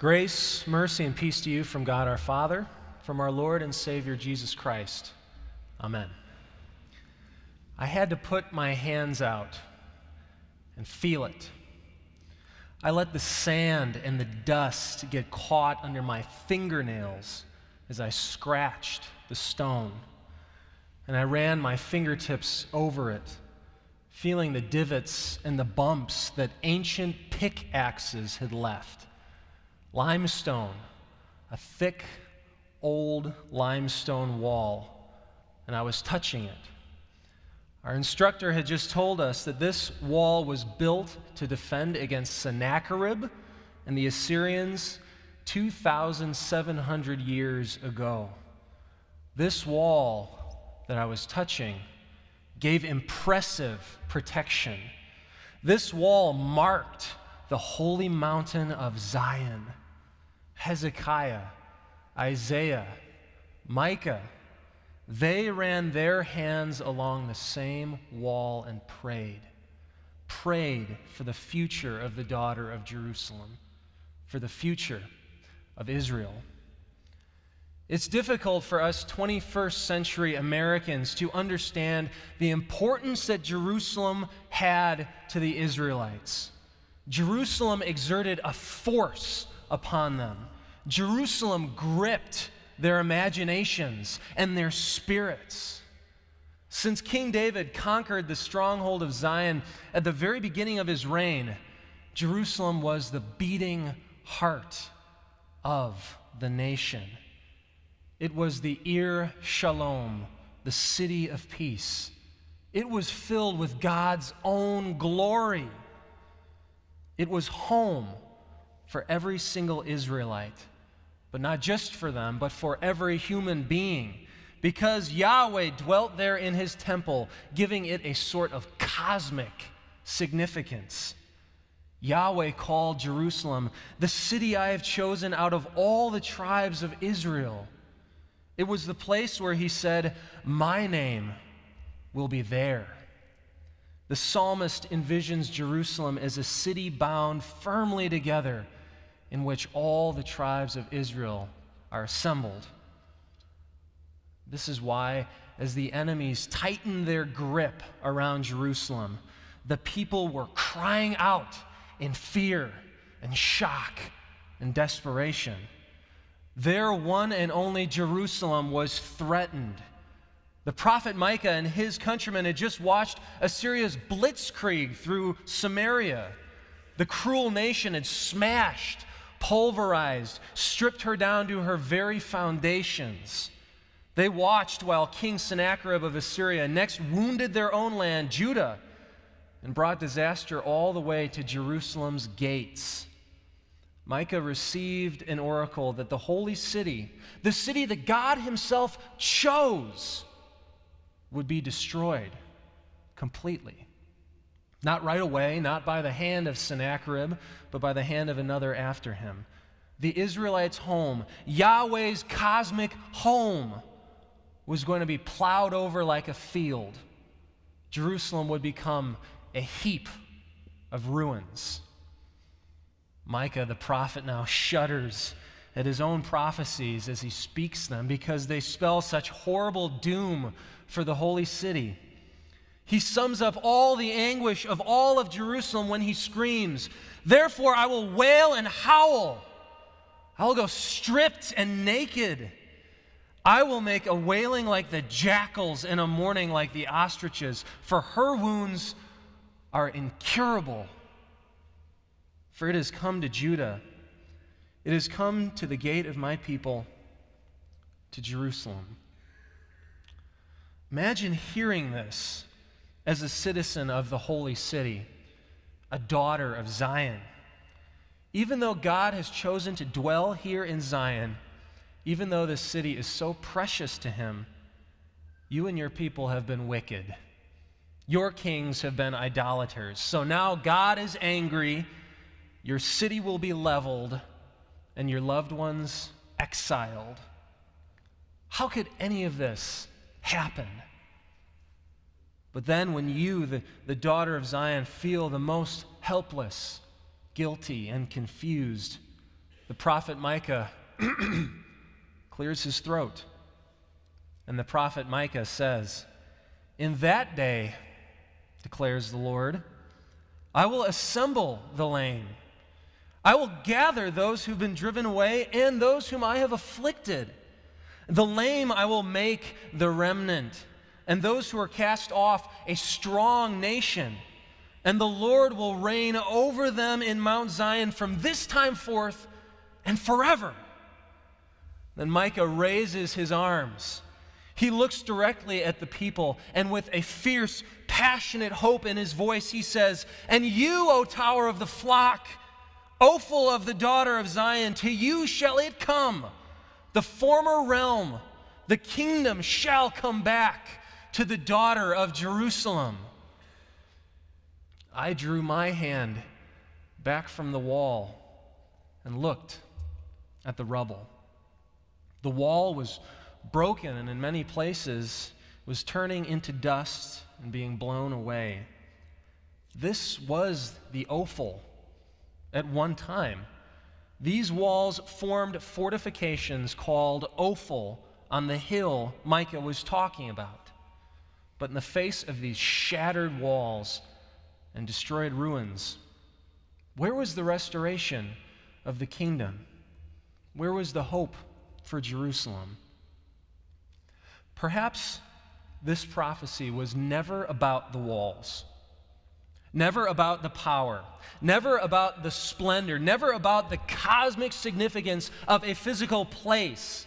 Grace, mercy, and peace to you from God our Father, from our Lord and Savior Jesus Christ. Amen. I had to put my hands out and feel it. I let the sand and the dust get caught under my fingernails as I scratched the stone. And I ran my fingertips over it, feeling the divots and the bumps that ancient pickaxes had left. Limestone, a thick, old limestone wall, and I was touching it. Our instructor had just told us that this wall was built to defend against Sennacherib and the Assyrians 2,700 years ago. This wall that I was touching gave impressive protection. This wall marked the holy mountain of Zion. Hezekiah, Isaiah, Micah, they ran their hands along the same wall and prayed. Prayed for the future of the daughter of Jerusalem, for the future of Israel. It's difficult for us 21st century Americans to understand the importance that Jerusalem had to the Israelites. Jerusalem exerted a force upon them. Jerusalem gripped their imaginations, and their spirits. Since King David conquered the stronghold of Zion at the very beginning of his reign, Jerusalem was the beating heart of the nation. It was the Ir Shalom, the city of peace. It was filled with God's own glory. It was home for every single Israelite but not just for them, but for every human being, because Yahweh dwelt there in his temple, giving it a sort of cosmic significance. Yahweh called Jerusalem the city I have chosen out of all the tribes of Israel. It was the place where he said, My name will be there. The psalmist envisions Jerusalem as a city bound firmly together in which all the tribes of Israel are assembled. This is why, as the enemies tightened their grip around Jerusalem, the people were crying out in fear and shock and desperation. Their one and only Jerusalem was threatened. The prophet Micah and his countrymen had just watched Assyria's blitzkrieg through Samaria. The cruel nation had smashed pulverized, stripped her down to her very foundations. They watched while King Sennacherib of Assyria next wounded their own land, Judah, and brought disaster all the way to Jerusalem's gates. Micah received an oracle that the holy city, the city that God Himself chose, would be destroyed completely. Not right away, not by the hand of Sennacherib, but by the hand of another after him. The Israelites' home, Yahweh's cosmic home, was going to be plowed over like a field. Jerusalem would become a heap of ruins. Micah, the prophet, now shudders at his own prophecies as he speaks them because they spell such horrible doom for the holy city. He sums up all the anguish of all of Jerusalem when he screams, Therefore I will wail and howl. I will go stripped and naked. I will make a wailing like the jackals and a mourning like the ostriches, for her wounds are incurable. For it has come to Judah, it has come to the gate of my people, to Jerusalem. Imagine hearing this as a citizen of the holy city, a daughter of Zion. Even though God has chosen to dwell here in Zion, even though this city is so precious to him, you and your people have been wicked. Your kings have been idolaters. So now God is angry, your city will be leveled, and your loved ones exiled. How could any of this happen? But then, when you, the, the daughter of Zion, feel the most helpless, guilty, and confused, the prophet Micah clears his throat. And the prophet Micah says, In that day, declares the Lord, I will assemble the lame. I will gather those who've been driven away and those whom I have afflicted. The lame I will make the remnant, and those who are cast off a strong nation. And the Lord will reign over them in Mount Zion from this time forth and forever. Then Micah raises his arms. He looks directly at the people, and with a fierce, passionate hope in his voice, he says, And you, O tower of the flock, Ophel of the daughter of Zion, to you shall it come the former realm, the kingdom shall come back to the daughter of Jerusalem. I drew my hand back from the wall and looked at the rubble. The wall was broken and in many places was turning into dust and being blown away. This was the Ophel at one time. These walls formed fortifications called Ophel on the hill Micah was talking about. But in the face of these shattered walls and destroyed ruins, where was the restoration of the kingdom? Where was the hope for Jerusalem? Perhaps this prophecy was never about the walls never about the power, never about the splendor, never about the cosmic significance of a physical place.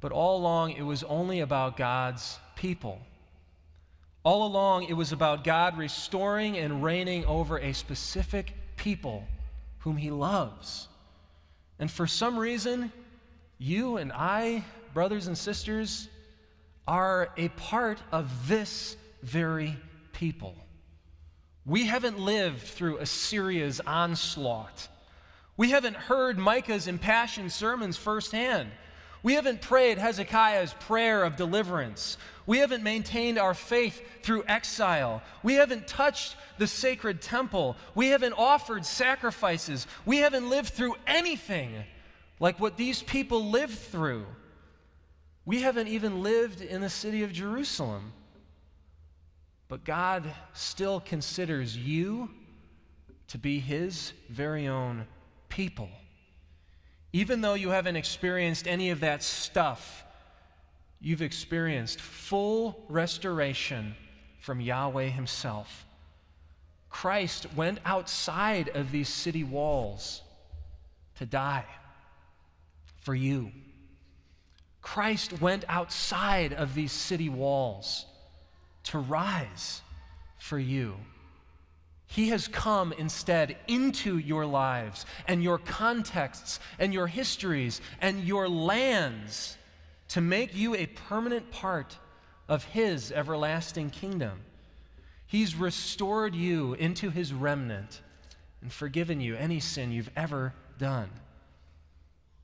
But all along, it was only about God's people. All along, it was about God restoring and reigning over a specific people whom He loves. And for some reason, you and I, brothers and sisters, are a part of this very people. We haven't lived through Assyria's onslaught. We haven't heard Micah's impassioned sermons firsthand. We haven't prayed Hezekiah's prayer of deliverance. We haven't maintained our faith through exile. We haven't touched the sacred temple. We haven't offered sacrifices. We haven't lived through anything like what these people lived through. We haven't even lived in the city of Jerusalem. But God still considers you to be His very own people. Even though you haven't experienced any of that stuff, you've experienced full restoration from Yahweh Himself. Christ went outside of these city walls to die for you. Christ went outside of these city walls to rise for you. He has come instead into your lives and your contexts and your histories and your lands to make you a permanent part of His everlasting kingdom. He's restored you into His remnant and forgiven you any sin you've ever done.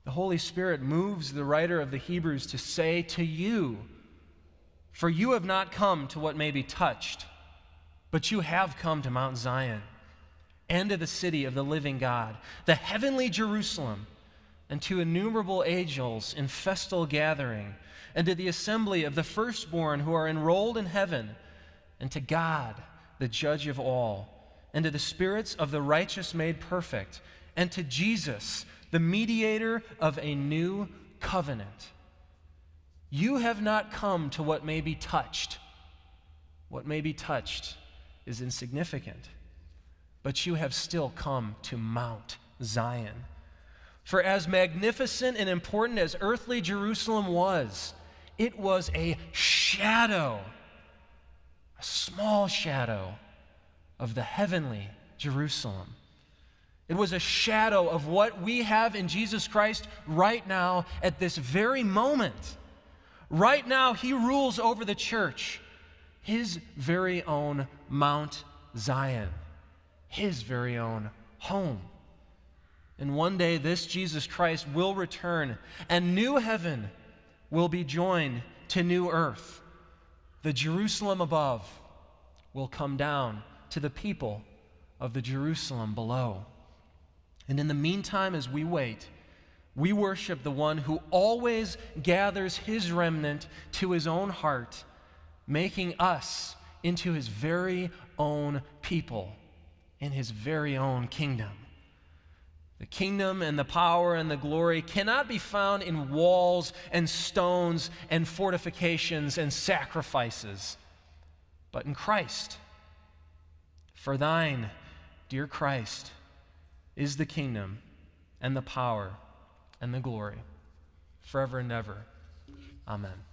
The Holy Spirit moves the writer of the Hebrews to say to you, for you have not come to what may be touched, but you have come to Mount Zion and to the city of the living God, the heavenly Jerusalem, and to innumerable angels in festal gathering, and to the assembly of the firstborn who are enrolled in heaven, and to God, the judge of all, and to the spirits of the righteous made perfect, and to Jesus, the mediator of a new covenant you have not come to what may be touched. What may be touched is insignificant, but you have still come to Mount Zion. For as magnificent and important as earthly Jerusalem was, it was a shadow, a small shadow of the heavenly Jerusalem. It was a shadow of what we have in Jesus Christ right now at this very moment. Right now, he rules over the church, his very own Mount Zion, his very own home. And one day, this Jesus Christ will return, and new heaven will be joined to new earth. The Jerusalem above will come down to the people of the Jerusalem below. And in the meantime, as we wait, we worship the one who always gathers his remnant to his own heart, making us into his very own people in his very own kingdom. The kingdom and the power and the glory cannot be found in walls and stones and fortifications and sacrifices, but in Christ. For thine, dear Christ, is the kingdom and the power and the glory forever and ever. Amen.